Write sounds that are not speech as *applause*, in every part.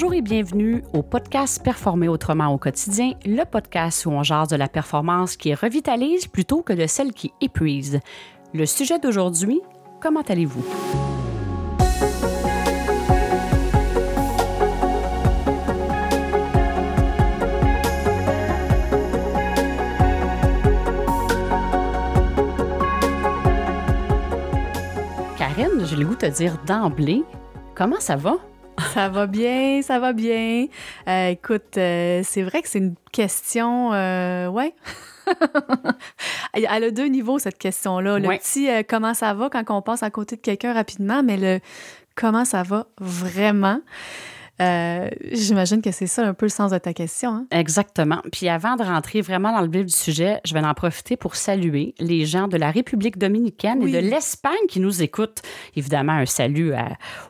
Bonjour et bienvenue au podcast Performer autrement au quotidien, le podcast où on jase de la performance qui revitalise plutôt que de celle qui épuise. Le sujet d'aujourd'hui, comment allez-vous? Karine, j'ai le goût de te dire d'emblée, comment ça va? Ça va bien, ça va bien. Euh, écoute, euh, c'est vrai que c'est une question, euh, ouais. *laughs* Elle a deux niveaux, cette question-là. Le petit comment ça va quand on passe à côté de quelqu'un rapidement, mais le comment ça va vraiment. Euh, j'imagine que c'est ça un peu le sens de ta question. Hein? Exactement. Puis avant de rentrer vraiment dans le vif du sujet, je vais en profiter pour saluer les gens de la République dominicaine et de l'Espagne qui nous écoutent. Évidemment, un salut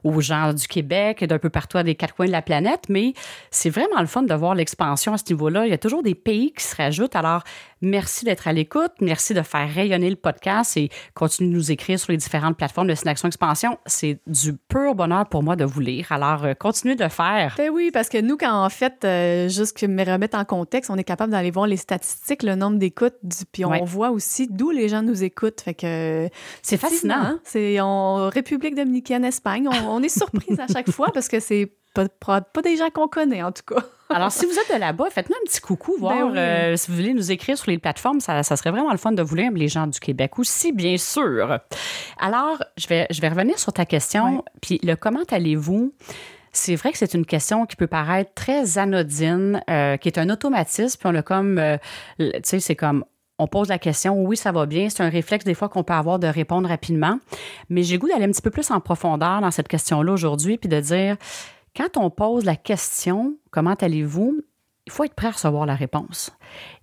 aux gens du Québec et d'un peu partout à des quatre coins de la planète, mais c'est vraiment le fun de voir l'expansion à ce niveau-là. Il y a toujours des pays qui se rajoutent. Alors, Merci d'être à l'écoute. Merci de faire rayonner le podcast et continuer de nous écrire sur les différentes plateformes de Synaction Expansion. C'est du pur bonheur pour moi de vous lire. Alors, euh, continuez de faire. Ben oui, parce que nous, quand en fait, euh, juste que me remettre en contexte, on est capable d'aller voir les statistiques, le nombre d'écoutes, puis on voit aussi d'où les gens nous écoutent. Fait que c'est fascinant. Hein? C'est en République dominicaine, Espagne. On, est surprise à chaque *laughs* fois parce que c'est pas, pas des gens qu'on connaît, en tout cas. *laughs* Alors, si vous êtes de là-bas, faites-nous un petit coucou, voir ben euh, si vous voulez nous écrire sur les plateformes. Ça, serait vraiment le fun de vous lire, les gens du Québec aussi, bien sûr. Alors, je vais, je vais revenir sur ta question. Puis, le comment allez-vous? C'est vrai que c'est une question qui peut paraître très anodine, euh, qui est un automatisme. Puis, on a comme, euh, tu sais, c'est comme on pose la question, oui, ça va bien. C'est un réflexe des fois qu'on peut avoir de répondre rapidement. Mais j'ai goût d'aller un petit peu plus en profondeur dans cette question-là aujourd'hui, puis de dire, quand on pose la question, comment allez-vous? Il faut être prêt à recevoir la réponse.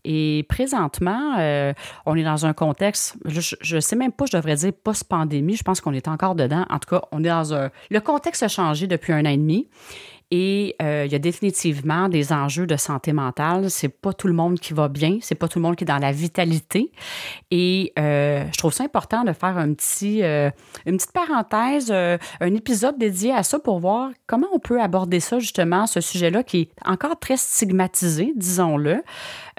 Et présentement, euh, on est dans un contexte, je ne sais même pas, je devrais dire post-pandémie, je pense qu'on est encore dedans. En tout cas, on est dans un... Le contexte a changé depuis un an et demi. Et euh, il y a définitivement des enjeux de santé mentale. C'est pas tout le monde qui va bien, c'est pas tout le monde qui est dans la vitalité. Et euh, je trouve ça important de faire un petit, euh, une petite parenthèse, un épisode dédié à ça pour voir comment on peut aborder ça justement, ce sujet-là qui est encore très stigmatisé, disons-le.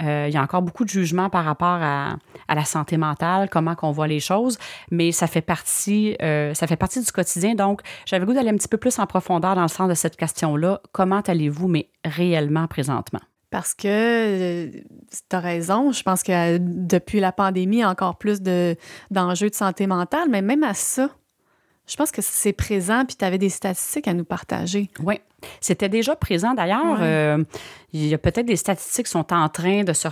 Il y a encore beaucoup de jugements par rapport à, la santé mentale, comment qu'on voit les choses, mais ça fait partie, ça fait partie du quotidien. Donc, j'avais goût d'aller un petit peu plus en profondeur dans le sens de cette question là comment allez-vous, mais réellement présentement? Parce que euh, tu as raison, je pense que euh, depuis la pandémie, encore plus d'enjeux de, santé mentale, mais même à ça, je pense que c'est présent, puis tu avais des statistiques à nous partager. Oui. C'était déjà présent d'ailleurs. Euh, il y a peut-être des statistiques qui sont en train de se,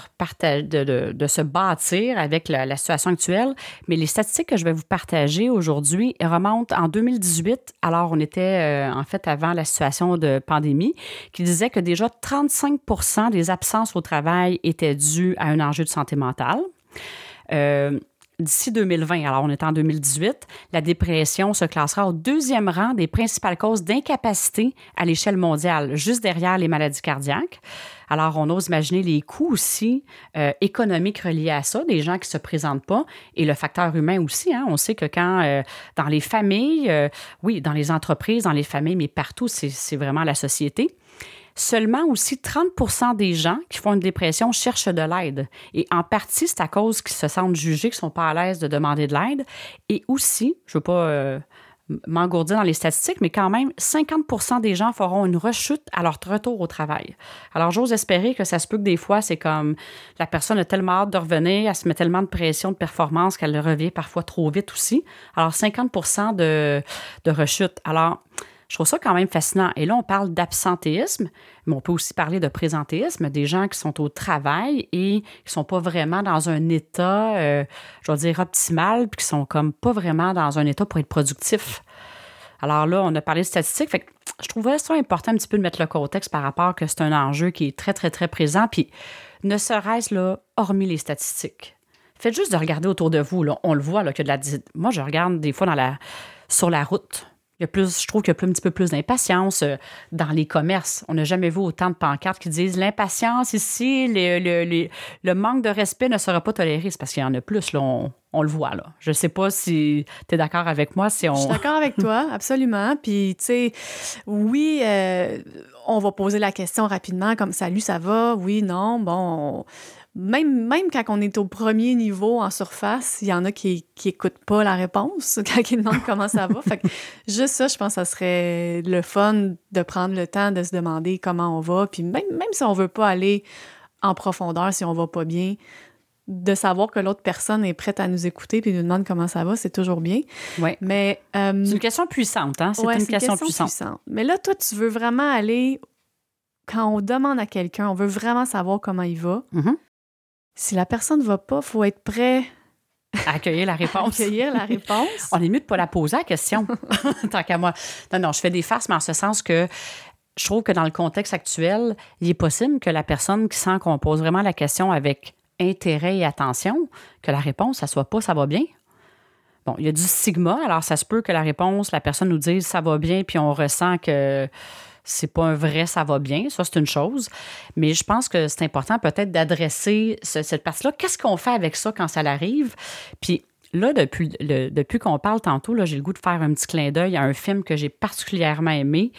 de, de, se bâtir avec la, situation actuelle, mais les statistiques que je vais vous partager aujourd'hui remontent en 2018. Alors, on était euh, en fait avant la situation de pandémie, qui disait que déjà 35% des absences au travail étaient dues à un enjeu de santé mentale. Euh, d'ici 2020, alors on est en 2018, la dépression se classera au deuxième rang des principales causes d'incapacité à l'échelle mondiale, juste derrière les maladies cardiaques. Alors, on ose imaginer les coûts aussi euh, économiques reliés à ça, des gens qui se présentent pas, et le facteur humain aussi. Hein. On sait que quand, euh, dans les familles, euh, oui, dans les entreprises, dans les familles, mais partout, c'est vraiment la société, Seulement aussi 30% des gens qui font une dépression cherchent de l'aide. Et en partie, c'est à cause qu'ils se sentent jugés, qu'ils ne sont pas à l'aise de demander de l'aide. Et aussi, je ne veux pas euh, m'engourdir dans les statistiques, mais quand même, 50% des gens feront une rechute à leur retour au travail. Alors, j'ose espérer que ça se peut que des fois, c'est comme la personne a tellement hâte de revenir, elle se met tellement de pression, de performance qu'elle revient parfois trop vite aussi. Alors, 50 de, de rechute. Alors, je trouve ça quand même fascinant. Et là, on parle d'absentéisme, mais on peut aussi parler de présentéisme, des gens qui sont au travail et qui ne sont pas vraiment dans un état, euh, je vais dire, optimal, puis qui sont comme pas vraiment dans un état pour être productif. Alors là, on a parlé de statistiques. Fait que je trouvais ça important un petit peu de mettre le contexte par rapport que c'est un enjeu qui est très, très, très présent. Puis ne serait-ce là, hormis les statistiques. Faites juste de regarder autour de vous. On le voit là, que de la. Moi, je regarde des fois sur la route il y a plus, je trouve qu'il y a un petit peu plus d'impatience euh, dans les commerces. On n'a jamais vu autant de pancartes qui disent l'impatience ici, le, manque de respect ne sera pas toléré. C'est parce qu'il y en a plus, là, on, le voit. Là. Je ne sais pas si tu es d'accord avec moi. Si on... Je suis d'accord avec toi, *laughs* absolument. Puis, tu sais, oui, euh, on va poser la question rapidement, comme salut, ça va? Oui, non, bon. Même, même quand on est au premier niveau en surface, il y en a qui n'écoutent pas la réponse *laughs* quand ils demandent comment ça va. Fait que *laughs* juste ça, je pense que ça serait le fun de prendre le temps de se demander comment on va. Puis même, même si on veut pas aller en profondeur, si on va pas bien, de savoir que l'autre personne est prête à nous écouter puis nous demande comment ça va, c'est toujours bien. Ouais. Mais euh, c'est une question puissante, hein? C'est une, question, puissante. Mais là, toi, tu veux vraiment aller quand on demande à quelqu'un, on veut vraiment savoir comment il va. Mm-hmm. Si la personne ne va pas, il faut être prêt à accueillir la *laughs* réponse. accueillir la réponse. on est mieux de pas la poser la question, *laughs* tant qu'à moi. Non, non, je fais des farces, mais en ce sens que je trouve que dans le contexte actuel, il est possible que la personne qui sent qu'on pose vraiment la question avec intérêt et attention, que la réponse, ça soit pas ça va bien. Bon, il y a du stigma, alors ça se peut que la réponse, la personne nous dise ça va bien, puis on ressent que c'est pas un vrai ça va bien, ça c'est une chose. Mais je pense que c'est important peut-être d'adresser cette partie-là. Qu'est-ce qu'on fait avec ça quand ça arrive? Puis là, depuis, depuis qu'on parle tantôt, j'ai le goût de faire un petit clin d'œil à un film que j'ai particulièrement aimé,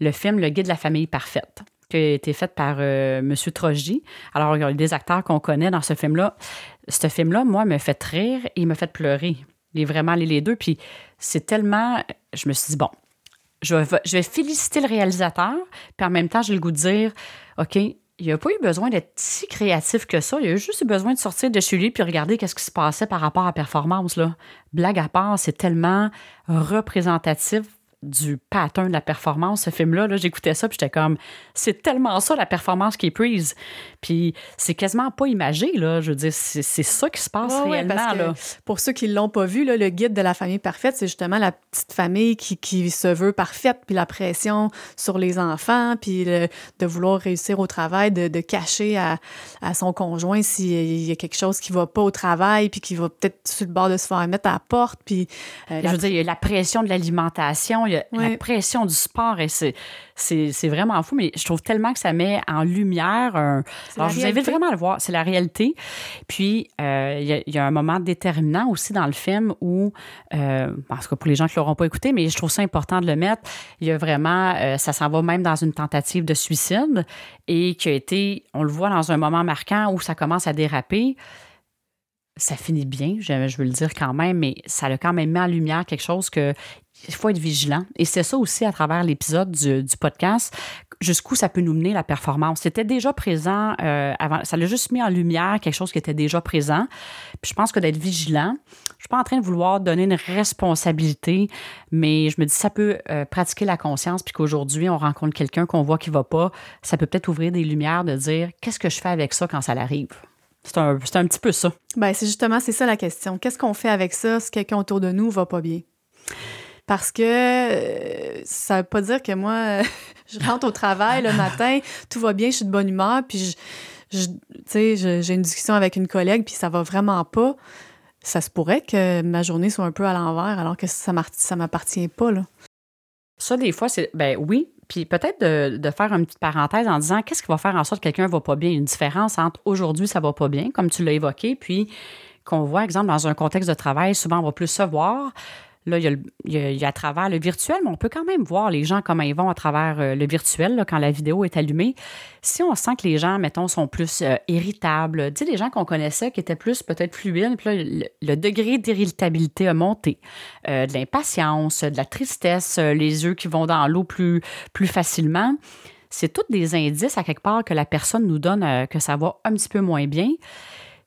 le film Le Guide de la famille parfaite qui a été fait par euh, M. Troji. Alors, il y a des acteurs qu'on connaît dans ce film-là. Ce film-là, moi, me fait rire et me fait pleurer. Il est vraiment les deux. Puis c'est tellement. Je me suis dit, bon, je vais, féliciter le réalisateur, puis en même temps, j'ai le goût de dire, OK, il n'a pas eu besoin d'être si créatif que ça. Il a juste eu besoin de sortir de chez lui puis regarder qu'est-ce qui se passait par rapport à la performance. Blague à part, c'est tellement représentatif du pattern de la performance, ce film-là. -là, J'écoutais ça, puis j'étais comme, c'est tellement ça la performance qui est prise. Puis c'est quasiment pas imagé, là. Je veux dire, c'est ça qui se passe réellement. là. Pour ceux qui l'ont pas vu, là, le guide de la famille parfaite, c'est justement la petite famille qui, qui, se veut parfaite, puis la pression sur les enfants, puis de vouloir réussir au travail, de, de cacher à, à, son conjoint s'il y a quelque chose qui va pas au travail, puis qui va peut-être sur le bord de se faire mettre à la porte. Puis, euh, Je veux dire, il y a la pression de l'alimentation, la pression du sport, et c'est, c'est, vraiment fou, mais je trouve tellement que ça met en lumière un. Alors, je vous invite vraiment à le voir. C'est la réalité. Puis, euh, il y, a un moment déterminant aussi dans le film où, euh, parce que pour les gens qui ne l'auront pas écouté, mais je trouve ça important de le mettre, il y a vraiment. Euh, ça s'en va même dans une tentative de suicide et qui a été. On le voit dans un moment marquant où ça commence à déraper ça finit bien, je, veux le dire quand même, mais ça a quand même mis en lumière quelque chose que il faut être vigilant. Et c'est ça aussi à travers l'épisode du, podcast, jusqu'où ça peut nous mener la performance. C'était déjà présent euh, avant, ça l'a juste mis en lumière quelque chose qui était déjà présent. Puis je pense que d'être vigilant, je suis pas en train de vouloir donner une responsabilité, mais je me dis ça peut euh, pratiquer la conscience, puis qu'aujourd'hui on rencontre quelqu'un qu'on voit qui va pas, ça peut peut-être ouvrir des lumières de dire qu'est-ce que je fais avec ça quand ça arrive. C'est un, un, petit peu ça. Ben, c'est justement, c'est ça la question. Qu'est-ce qu'on fait avec ça? Si quelqu'un autour de nous va pas bien? Parce que euh, ça veut pas dire que moi, *laughs* je rentre au travail le matin, tout va bien, je suis de bonne humeur, puis je, j'ai une discussion avec une collègue, puis ça va vraiment pas. Ça se pourrait que ma journée soit un peu à l'envers, alors que ça ne m'appartient pas. Là. Ça, des fois, c'est. Ben oui. Puis peut-être de, faire une petite parenthèse en disant qu'est-ce qui va faire en sorte que quelqu'un va pas bien? Une différence entre aujourd'hui, ça va pas bien, comme tu l'as évoqué, puis qu'on voit, exemple, dans un contexte de travail, souvent on va plus se voir. Là, il y, a, à travers le virtuel, mais on peut quand même voir les gens comment ils vont à travers euh, le virtuel quand la vidéo est allumée. Si on sent que les gens, mettons, sont plus euh, irritables, tu sais, les gens qu'on connaissait qui étaient plus peut-être fluides, puis là, le, degré d'irritabilité a monté, euh, de l'impatience, de la tristesse, les yeux qui vont dans l'eau plus, plus facilement. C'est tous des indices à quelque part que la personne nous donne que ça va un petit peu moins bien.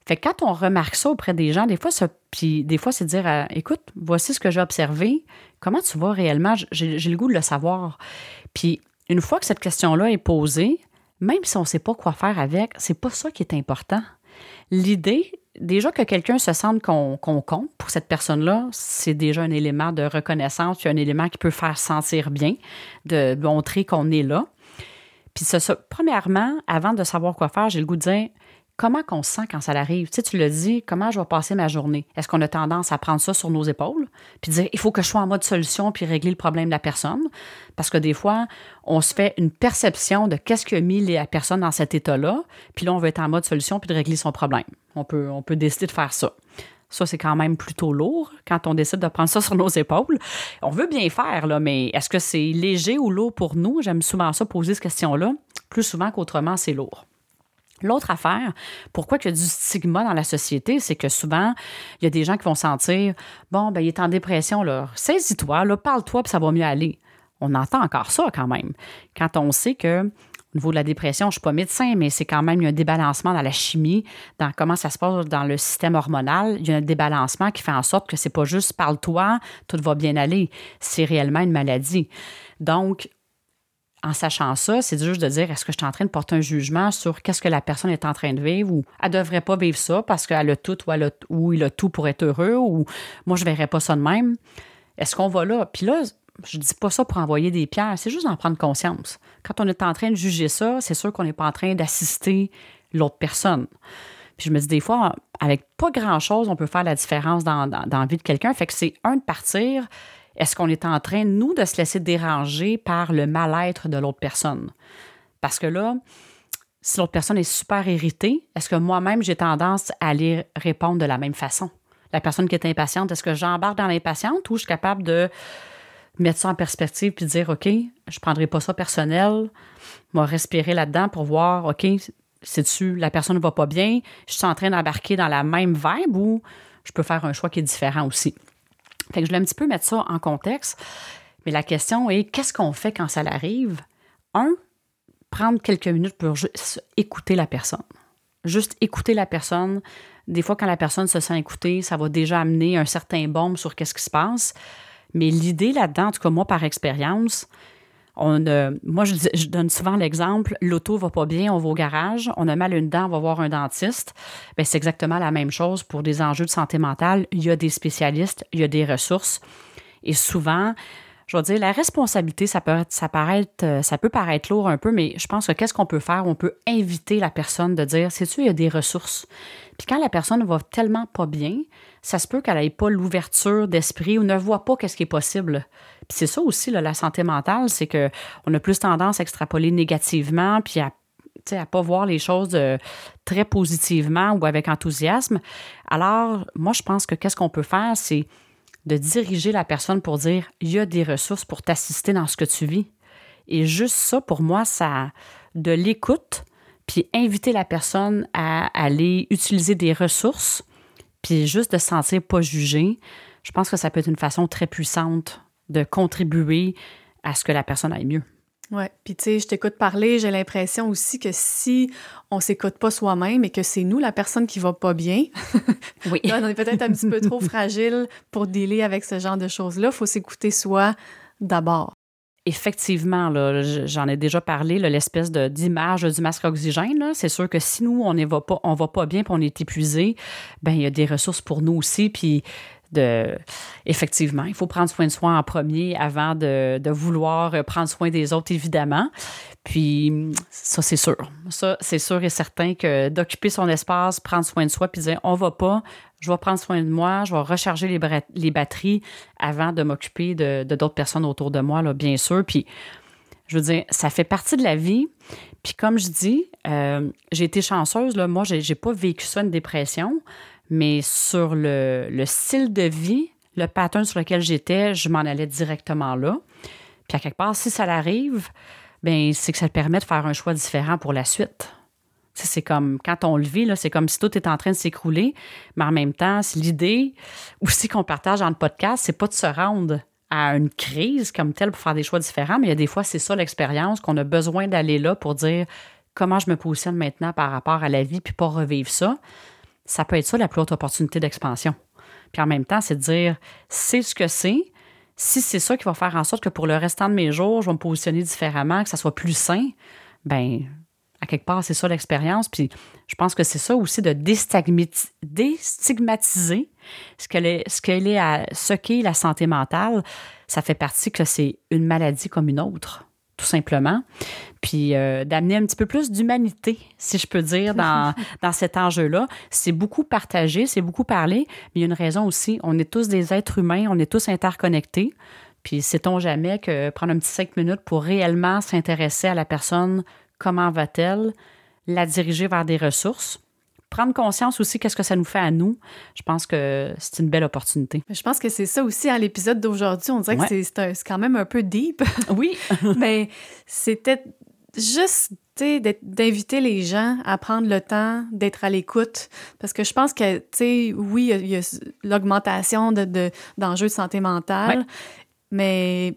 Fait que quand on remarque ça auprès des gens, des fois, puis des fois, c'est de dire euh, écoute, voici ce que j'ai observé. Comment tu vois réellement? J'ai le goût de le savoir. Puis une fois que cette question-là est posée, même si on ne sait pas quoi faire avec, c'est pas ça qui est important. L'idée, déjà que quelqu'un se sente qu'on compte pour cette personne-là, c'est déjà un élément de reconnaissance, puis un élément qui peut faire sentir bien, de montrer qu'on est là. Puis ça, premièrement, avant de savoir quoi faire, j'ai le goût de dire comment qu'on se sent quand ça arrive? Tu sais, tu le dis, comment je vais passer ma journée? Est-ce qu'on a tendance à prendre ça sur nos épaules, puis dire, il faut que je sois en mode solution, puis régler le problème de la personne? Parce que des fois, on se fait une perception de qu'est-ce qui a mis la personne dans cet état-là, puis là, on veut être en mode solution, puis de régler son problème. On peut, on décider de faire ça. Ça, c'est quand même plutôt lourd quand on décide de prendre ça sur nos épaules. On veut bien faire, là, mais est-ce que c'est léger ou lourd pour nous? J'aime souvent ça, poser cette question-là. Plus souvent qu'autrement, c'est lourd. L'autre affaire, pourquoi il y a du stigma dans la société, c'est que souvent, il y a des gens qui vont sentir Bon, ben, il est en dépression, là. Saisis-toi, parle-toi, puis ça va mieux aller. On entend encore ça quand même. Quand on sait que au niveau de la dépression, je ne suis pas médecin, mais c'est quand même un débalancement dans la chimie, dans comment ça se passe dans le système hormonal. Il y a un débalancement qui fait en sorte que c'est pas juste parle-toi, tout va bien aller. C'est réellement une maladie. Donc, en sachant ça, c'est juste de dire est-ce que je suis en train de porter un jugement sur qu'est-ce que la personne est en train de vivre ou elle devrait pas vivre ça parce qu'elle a tout ou, elle ou il a tout pour être heureux ou moi je verrais pas ça de même. Est-ce qu'on va là? Puis là, je dis pas ça pour envoyer des pierres, c'est juste d'en prendre conscience. Quand on est en train de juger ça, c'est sûr qu'on n'est pas en train d'assister l'autre personne. Puis je me dis des fois, avec pas grand-chose, on peut faire la différence dans, dans, dans la vie de quelqu'un. Fait que c'est un de partir. Est-ce qu'on est en train, nous, de se laisser déranger par le mal-être de l'autre personne? Parce que là, si l'autre personne est super irritée, est-ce que moi-même, j'ai tendance à aller répondre de la même façon? La personne qui est impatiente, est-ce que j'embarque dans l'impatiente ou je suis capable de mettre ça en perspective puis dire, OK, je ne prendrai pas ça personnel, vais respirer là-dedans pour voir, OK, sais-tu, la personne ne va pas bien, je suis en train d'embarquer dans la même vibe ou je peux faire un choix qui est différent aussi? Fait que je voulais un petit peu mettre ça en contexte. Mais la question est, qu'est-ce qu'on fait quand ça arrive? Un, prendre quelques minutes pour juste écouter la personne. Juste écouter la personne. Des fois, quand la personne se sent écoutée, ça va déjà amener un certain bombe sur qu'est-ce qui se passe. Mais l'idée là-dedans, en tout cas moi par expérience, moi je, donne souvent l'exemple, l'auto va pas bien, on va au garage, on a mal une dent, on va voir un dentiste. Ben, c'est exactement la même chose pour des enjeux de santé mentale. Il y a des spécialistes, il y a des ressources. Et souvent, je veux dire, la responsabilité, ça peut, paraît, ça peut paraître lourd un peu, mais je pense que qu'est-ce qu'on peut faire? On peut inviter la personne de dire, sais-tu, il y a des ressources. Puis quand la personne va tellement pas bien, ça se peut qu'elle n'ait pas l'ouverture d'esprit ou ne voit pas qu'est-ce qui est possible. Puis c'est ça aussi, la santé mentale, c'est qu'on a plus tendance à extrapoler négativement, puis à ne pas voir les choses euh, très positivement ou avec enthousiasme. Alors, moi, je pense que qu'est-ce qu'on peut faire, c'est de diriger la personne pour dire il y a des ressources pour t'assister dans ce que tu vis. Et juste ça, pour moi, ça de l'écoute, puis inviter la personne à aller utiliser des ressources, puis juste de se sentir pas jugé, je pense que ça peut être une façon très puissante de contribuer à ce que la personne aille mieux. Oui, puis tu sais, je t'écoute parler, j'ai l'impression aussi que si on s'écoute pas soi-même et que c'est nous la personne qui va pas bien, *laughs* oui. *laughs* on est peut-être un petit peu trop fragile pour dealer avec ce genre de choses-là. Il faut s'écouter soi d'abord. Effectivement, j'en ai déjà parlé, l'espèce d'image du masque oxygène. C'est sûr que si nous, on ne va pas, on va pas bien, puis on est épuisé, ben il y a des ressources pour nous aussi. Puis de effectivement, il faut prendre soin de soi en premier avant de, vouloir prendre soin des autres, évidemment. Puis ça, c'est sûr. Ça, c'est sûr et certain que d'occuper son espace, prendre soin de soi, puis dire on va pas, je vais prendre soin de moi, je vais recharger les, batteries avant de m'occuper de, d'autres personnes autour de moi, là, bien sûr. Puis je veux dire, ça fait partie de la vie. Puis comme je dis, euh, j'ai été chanceuse, là, moi, j'ai, pas vécu ça, une dépression mais sur le, style de vie, le pattern sur lequel j'étais, je m'en allais directement là. Puis à quelque part, si ça l'arrive, ben c'est que ça te permet de faire un choix différent pour la suite. C'est comme quand on le vit, c'est comme si tout est en train de s'écrouler, mais en même temps, l'idée aussi qu'on partage dans le podcast, c'est pas de se rendre à une crise comme telle pour faire des choix différents, mais il y a des fois, c'est ça l'expérience, qu'on a besoin d'aller là pour dire comment je me positionne maintenant par rapport à la vie, puis pas revivre ça ça peut être ça la plus haute opportunité d'expansion. Puis en même temps, c'est de dire, c'est ce que c'est. Si c'est ça qui va faire en sorte que pour le restant de mes jours, je vais me positionner différemment, que ça soit plus sain, ben à quelque part, c'est ça l'expérience. Puis je pense que c'est ça aussi de déstigmatiser ce qu'elle est, ce qu'elle est à, ce qu'est la santé mentale. Ça fait partie que c'est une maladie comme une autre tout simplement. Puis euh, d'amener un petit peu plus d'humanité, si je peux dire, dans, *laughs* dans cet enjeu-là. C'est beaucoup partagé, c'est beaucoup parlé, mais il y a une raison aussi. On est tous des êtres humains, on est tous interconnectés. Puis sait-on jamais que prendre un petit cinq minutes pour réellement s'intéresser à la personne, comment va-t-elle, la diriger vers des ressources, prendre conscience aussi qu'est-ce que ça nous fait à nous, je pense que c'est une belle opportunité. Je pense que c'est ça aussi à l'épisode d'aujourd'hui. On dirait que c'est quand même un peu deep. *laughs* *laughs* Oui. Mais c'était juste d'inviter les gens à prendre le temps d'être à l'écoute. Parce que je pense que, tu sais, oui, il y a, l'augmentation d'enjeux de, de, santé mentale, mais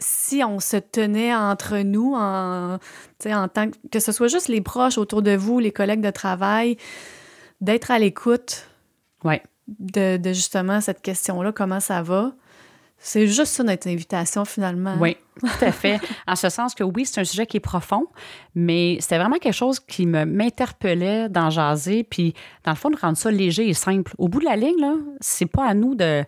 si on se tenait entre nous, en, en tant que, que ce soit juste les proches autour de vous, les collègues de travail, d'être à l'écoute ouais. de, de, justement cette question-là, comment ça va. C'est juste ça notre invitation finalement. Oui, tout à fait. en ce sens que oui, c'est un sujet qui est profond, mais c'était vraiment quelque chose qui m'interpellait dans jaser, puis dans le fond de rendre ça léger et simple. Au bout de la ligne, là, c'est pas à nous de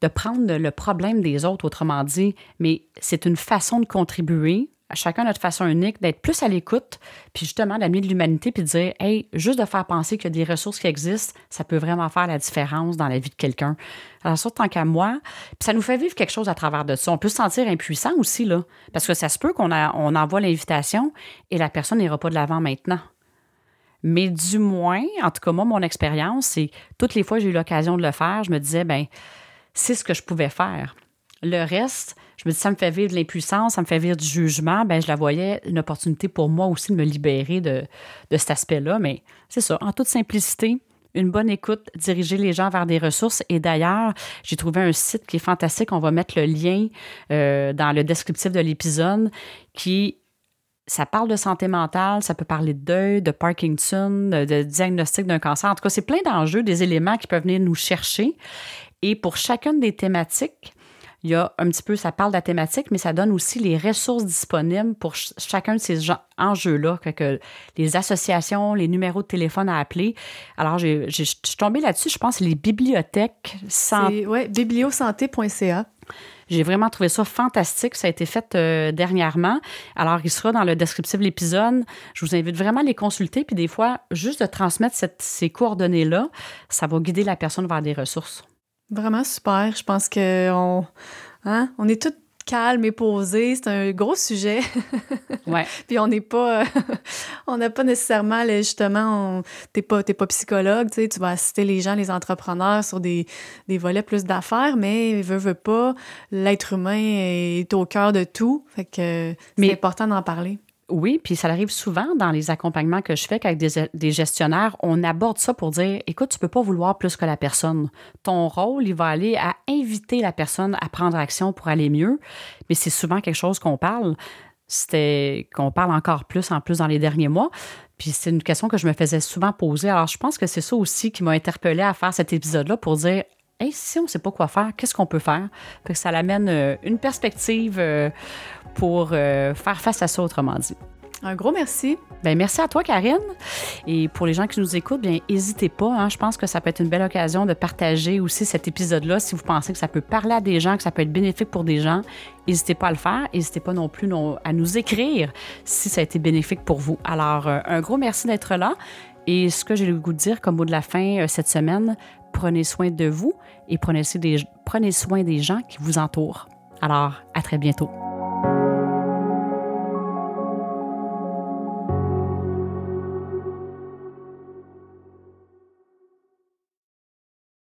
de prendre le problème des autres, autrement dit, mais c'est une façon de contribuer à chacun notre façon unique, d'être plus à l'écoute, puis justement d'amener de l'humanité, puis de dire, hey, juste de faire penser qu'il y a des ressources qui existent, ça peut vraiment faire la différence dans la vie de quelqu'un. Alors ça, tant qu'à moi, puis ça nous fait vivre quelque chose à travers de ça. On peut se sentir impuissant aussi, là, parce que ça se peut qu'on on envoie l'invitation et la personne n'ira pas de l'avant maintenant. Mais du moins, en tout cas, moi, mon expérience, c'est toutes les fois que j'ai eu l'occasion de le faire, je me disais, ben c'est ce que je pouvais faire. Le reste, je me dis, ça me fait vivre de l'impuissance, ça me fait vivre du jugement. Ben, je la voyais une opportunité pour moi aussi de me libérer de, de cet aspect-là. Mais c'est ça, en toute simplicité, une bonne écoute, diriger les gens vers des ressources. Et d'ailleurs, j'ai trouvé un site qui est fantastique. On va mettre le lien euh, dans le descriptif de l'épisode qui ça parle de santé mentale, ça peut parler de deuil, de Parkinson, de, de diagnostic d'un cancer. En tout cas, c'est plein d'enjeux, des éléments qui peuvent venir nous chercher. Et pour chacune des thématiques, il y a un petit peu, ça parle de la thématique, mais ça donne aussi les ressources disponibles pour chacun de ces enjeux-là, que les associations, les numéros de téléphone à appeler. Alors, je suis tombée là-dessus, je pense, les bibliothèques. Oui, bibliosanté.ca. J'ai vraiment trouvé ça fantastique. Ça a été fait euh, dernièrement. Alors, il sera dans le descriptif de l'épisode. Je vous invite vraiment à les consulter. Puis des fois, juste de transmettre ces coordonnées-là, ça va guider la personne vers des ressources. Vraiment super. Je pense qu'on hein, on est toutes calmes et posées. C'est un gros sujet. *laughs* ouais. Puis on n'est pas, *laughs* on n'a pas nécessairement, justement, t'es pas, pas psychologue, tu sais, tu vas assister les gens, les entrepreneurs sur des, des volets plus d'affaires, mais veut, veut pas, l'être humain est au cœur de tout. Fait que c'est important d'en parler. Oui, puis ça arrive souvent dans les accompagnements que je fais avec des, gestionnaires. On aborde ça pour dire écoute, tu peux pas vouloir plus que la personne. Ton rôle, il va aller à inviter la personne à prendre action pour aller mieux. Mais c'est souvent quelque chose qu'on parle. C'était qu'on parle encore plus en plus dans les derniers mois. Puis c'est une question que je me faisais souvent poser. Alors je pense que c'est ça aussi qui m'a interpellée à faire cet épisode-là pour dire Hey, si on ne sait pas quoi faire, qu'est-ce qu'on peut faire? que ça l'amène euh, une perspective euh, pour euh, faire face à ça, autrement dit. Un gros merci. Bien, merci à toi, Karine. Et pour les gens qui nous écoutent, bien, n'hésitez pas. Hein. je pense que ça peut être une belle occasion de partager aussi cet épisode-là si vous pensez que ça peut parler à des gens, que ça peut être bénéfique pour des gens. N'hésitez pas à le faire. N'hésitez pas non plus à nous écrire si ça a été bénéfique pour vous. Alors, euh, un gros merci d'être là. Et ce que j'ai le goût de dire comme mot de la fin euh, cette semaine, prenez soin de vous et prenez, des, prenez soin des gens qui vous entourent. Alors, à très bientôt.